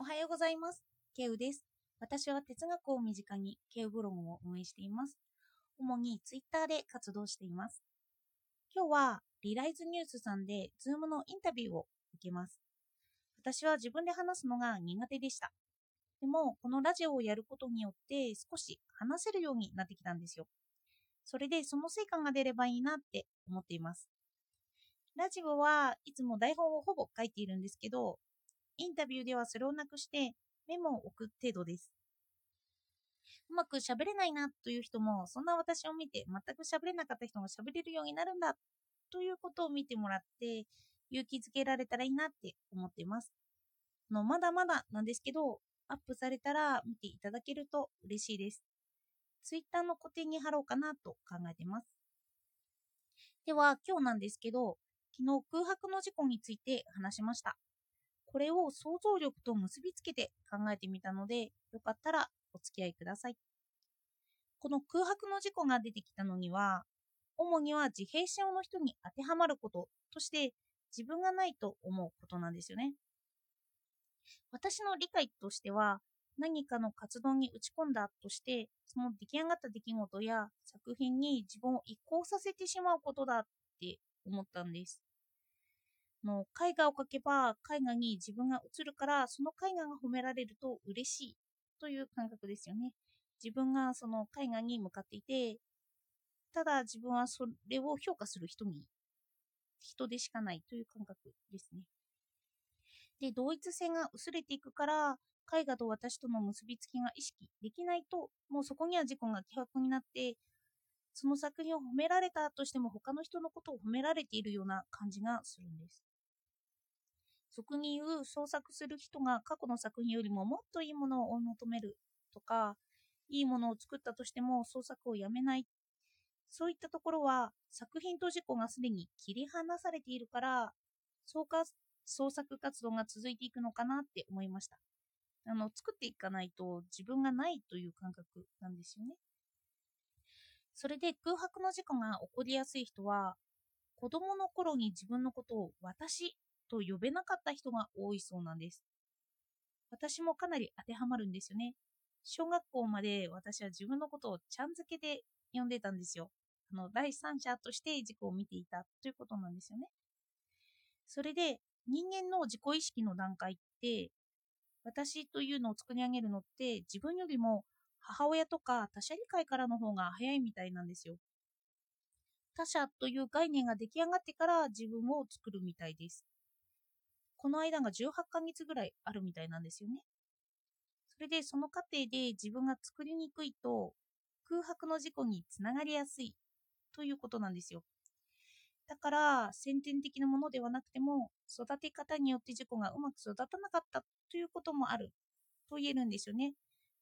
おはようございます。ケウです。私は哲学を身近にケウブログを運営しています。主にツイッターで活動しています。今日はリライズニュースさんでズームのインタビューを受けます。私は自分で話すのが苦手でした。でも、このラジオをやることによって少し話せるようになってきたんですよ。それでその成果が出ればいいなって思っています。ラジオはいつも台本をほぼ書いているんですけど、インタビューではそれをなくしてメモを置く程度です。うまく喋れないなという人も、そんな私を見て全く喋れなかった人が喋れるようになるんだということを見てもらって、勇気づけられたらいいなって思っています。あのまだまだなんですけど、アップされたら見ていただけると嬉しいです。ツイッターの固定に貼ろうかなと考えてます。では、今日なんですけど、昨日空白の事故について話しました。これを想像力と結びつけて考えてみたので、よかったらお付き合いください。この空白の事故が出てきたのには、主には自閉症の人に当てはまることとして自分がないと思うことなんですよね。私の理解としては、何かの活動に打ち込んだとして、その出来上がった出来事や作品に自分を移行させてしまうことだって思ったんです。の絵画を描けば絵画に自分が映るからその絵画が褒められると嬉しいという感覚ですよね。自分がその絵画に向かっていてただ自分はそれを評価する人に人でしかないという感覚ですね。で同一性が薄れていくから絵画と私との結びつきが意識できないともうそこには自己が希薄になってその作品を褒められたとしても他の人のことを褒められているような感じがするんです。俗に言う創作する人が過去の作品よりももっといいものを追い求めるとかいいものを作ったとしても創作をやめない。そういったところは作品と自己がすでに切り離されているから創か創作活動が続いていくのかなって思いました。あの作っていかないと自分がないという感覚なんですよね。それで空白の事故が起こりやすい人は子供の頃に自分のことを私と呼べなかった人が多いそうなんです。私もかなり当てはまるんですよね。小学校まで私は自分のことをちゃん付けで呼んでたんですよ。あの第三者として自己を見ていたということなんですよね。それで人間の自己意識の段階って私というのを作り上げるのって自分よりも母親とか他者理解からの方が早いみたいなんですよ。他者という概念が出来上がってから自分を作るみたいです。この間が18ヶ月ぐらいあるみたいなんですよね。それでその過程で自分が作りにくいと空白の事故につながりやすいということなんですよ。だから先天的なものではなくても育て方によって事故がうまく育たなかったということもあると言えるんですよね。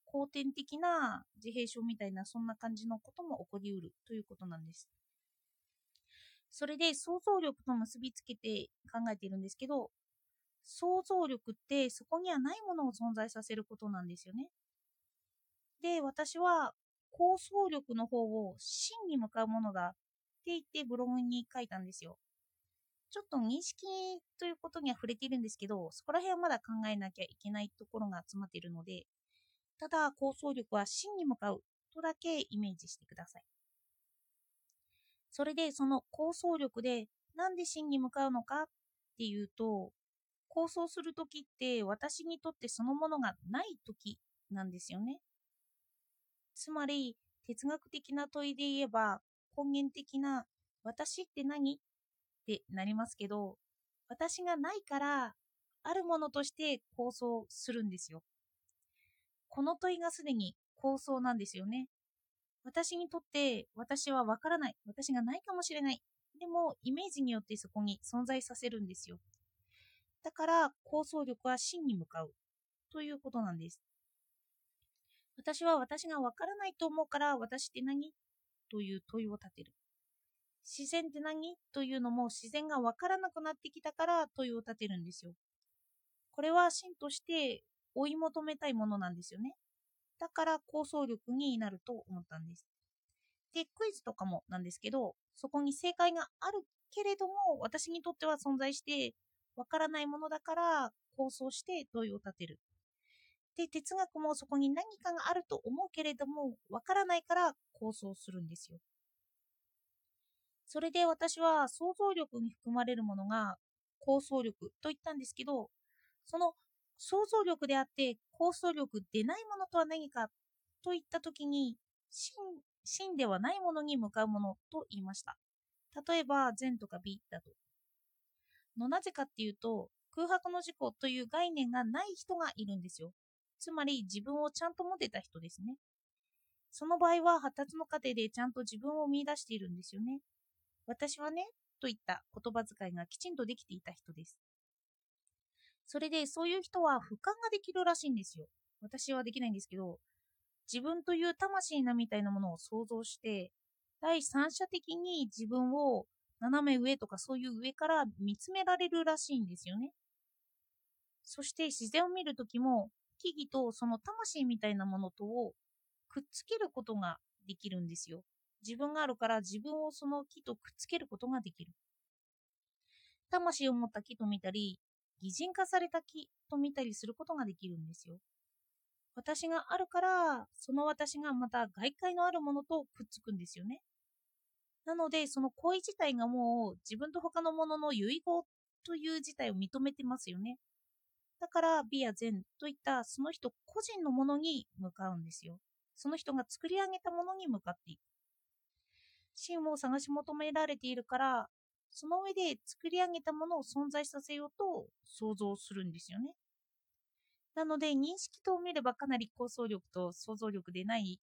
後天的な自閉症みたいなそんな感じのことも起こりうるということなんです。それで想像力と結びつけて考えているんですけど想像力ってそこにはないものを存在させることなんですよね。で、私は構想力の方を真に向かうものだって言ってブログに書いたんですよ。ちょっと認識ということには触れているんですけど、そこら辺はまだ考えなきゃいけないところが集まっているので、ただ構想力は真に向かうとだけイメージしてください。それでその構想力でなんで真に向かうのかっていうと、構想するときって私にとってそのものがないときなんですよね。つまり哲学的な問いで言えば根源的な私って何ってなりますけど私がないからあるものとして構想するんですよ。この問いがすでに構想なんですよね。私にとって私はわからない。私がないかもしれない。でもイメージによってそこに存在させるんですよ。だから構想力は真に向かうということなんです。私は私がわからないと思うから私って何？という問いを立てる。自然って何？というのも自然がわからなくなってきたから問いを立てるんですよ。これは真として追い求めたいものなんですよね。だから構想力になると思ったんです。で、クイズとかもなんですけど、そこに正解があるけれども、私にとっては存在して、わからないものだから構想して問いを立てる。で、哲学もそこに何かがあると思うけれども、わからないから構想するんですよ。それで私は想像力に含まれるものが構想力と言ったんですけど、その想像力であって構想力でないものとは何かといったときに、真ではないものに向かうものと言いました。例えば、善とか美だと。のなぜかっていうと、空白の事故という概念がない人がいるんですよ。つまり自分をちゃんと持てた人ですね。その場合は発達の過程でちゃんと自分を見出しているんですよね。私はね、といった言葉遣いがきちんとできていた人です。それでそういう人は俯瞰ができるらしいんですよ。私はできないんですけど、自分という魂なみたいなものを想像して、第三者的に自分を斜め上とかそういう上から見つめられるらしいんですよね。そして自然を見るときも木々とその魂みたいなものとをくっつけることができるんですよ。自分があるから自分をその木とくっつけることができる。魂を持った木と見たり、擬人化された木と見たりすることができるんですよ。私があるから、その私がまた外界のあるものとくっつくんですよね。なので、その行為自体がもう自分と他のものの遺合という事態を認めてますよね。だから美や善といったその人個人のものに向かうんですよ。その人が作り上げたものに向かっていく。真を探し求められているから、その上で作り上げたものを存在させようと想像するんですよね。なので、認識と見ればかなり構想力と想像力でない、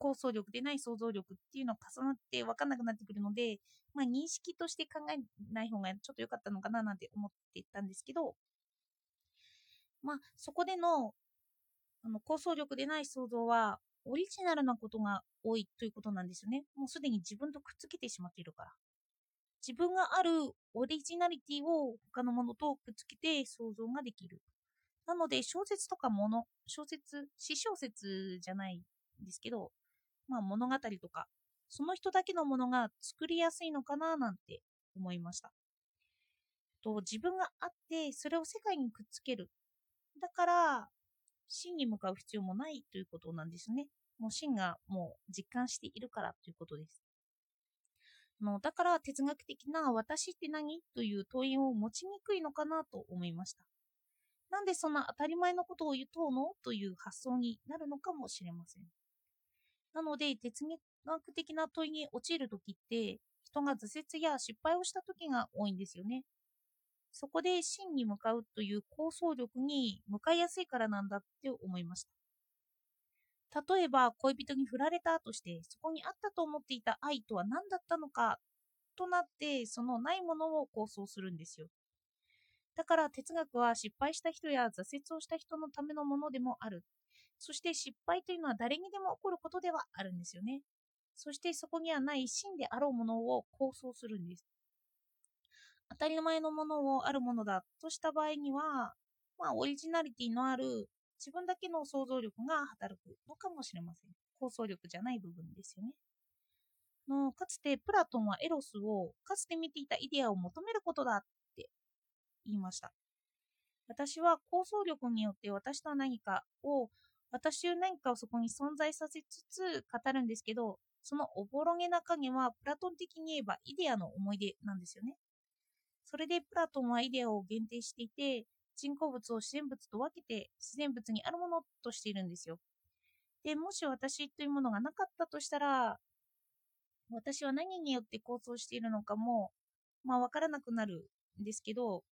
構想力でない想像力っていうのが重なって分かんなくなってくるので、まあ、認識として考えない方がちょっと良かったのかななんて思ってたんですけど、まあ、そこでのあの構想力でない想像は、オリジナルなことが多いということなんですよね。もうすでに自分とくっつけてしまっているから。自分があるオリジナリティを他のものとくっつけて想像ができる。なので、小説とかもの、小説、詩小説じゃないんですけど、まあ物語とか、その人だけのものが作りやすいのかななんて思いました。と自分があって、それを世界にくっつけるだから、真に向かう必要もないということなんですね。もう真がもう実感しているからということです。のだから哲学的な私って何という問いを持ちにくいのかなと思いました。なんでそんな当たり前のことを言うとうの？という発想になるのかもしれません。なので哲学的な問いに陥るときって人が挫折や失敗をしたときが多いんですよね。そこで真に向かうという構想力に向かいやすいからなんだって思いました。例えば恋人に振られたとしてそこにあったと思っていた愛とは何だったのかとなってそのないものを構想するんですよ。だから哲学は失敗した人や挫折をした人のためのものでもある。そして失敗というのは誰にでも起こることではあるんですよね。そしてそこにはない真であろうものを構想するんです。当たり前のものをあるものだとした場合には、まあ、オリジナリティのある自分だけの想像力が働くのかもしれません。構想力じゃない部分ですよね。のかつてプラトンはエロスをかつて見ていたイデアを求めることだって言いました。私は構想力によって私とは何かを私という何かをそこに存在させつつ語るんですけどそのおぼろげな影はプラトン的に言えばイデアの思い出なんですよね。それでプラトンはイデアを限定していて、人工物を自然物と分けて自然物にあるものとしているんですよ。で、もし私というものがなかったとしたら、私は何によって構想しているのかも、まあわからなくなるんですけど、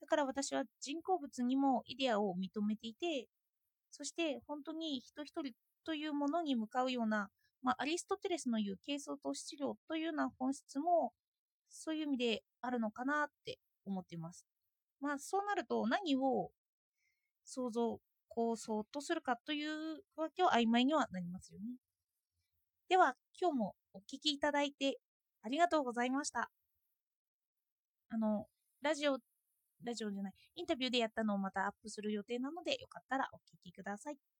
だから私は人工物にもイデアを認めていて、そして本当に人一人というものに向かうような、まあ、アリストテレスの言う形相と質量というような本質もそういう意味であるのかなって思っています。まあそうなると何を想像、構想とするかというわけは曖昧にはなりますよね。では今日もお聴きいただいてありがとうございました。あの、ラジオ、ラジオじゃない、インタビューでやったのをまたアップする予定なのでよかったらお聴きください。